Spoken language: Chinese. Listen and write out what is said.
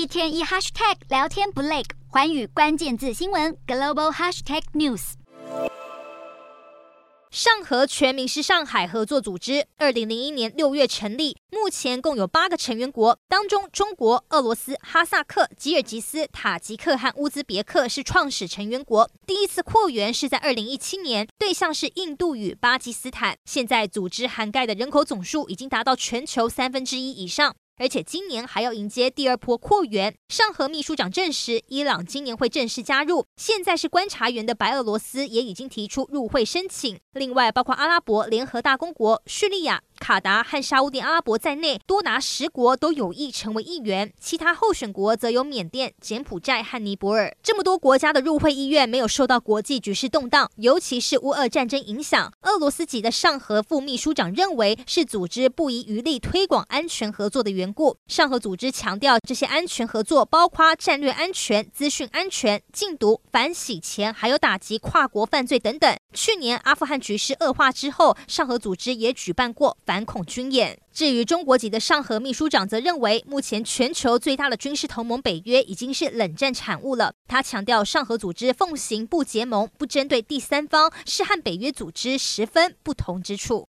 一天一 hashtag 聊天不累，寰宇关键字新闻 global hashtag news。上合全名是上海合作组织，二零零一年六月成立，目前共有八个成员国，当中中国、俄罗斯、哈萨克、吉尔吉斯、塔吉克和乌兹别克是创始成员国。第一次扩员是在二零一七年，对象是印度与巴基斯坦。现在组织涵盖的人口总数已经达到全球三分之一以上。而且今年还要迎接第二波扩员。上合秘书长证实，伊朗今年会正式加入。现在是观察员的白俄罗斯也已经提出入会申请。另外，包括阿拉伯联合大公国、叙利亚。卡达和沙乌地阿拉伯在内，多达十国都有意成为议员。其他候选国则有缅甸、柬埔寨和尼泊尔。这么多国家的入会意愿没有受到国际局势动荡，尤其是乌俄战争影响。俄罗斯籍的上合副秘书长认为，是组织不遗余力推广安全合作的缘故。上合组织强调，这些安全合作包括战略安全、资讯安全、禁毒、反洗钱，还有打击跨国犯罪等等。去年阿富汗局势恶化之后，上合组织也举办过。反恐军演。至于中国籍的上合秘书长则认为，目前全球最大的军事同盟北约已经是冷战产物了。他强调，上合组织奉行不结盟、不针对第三方，是和北约组织十分不同之处。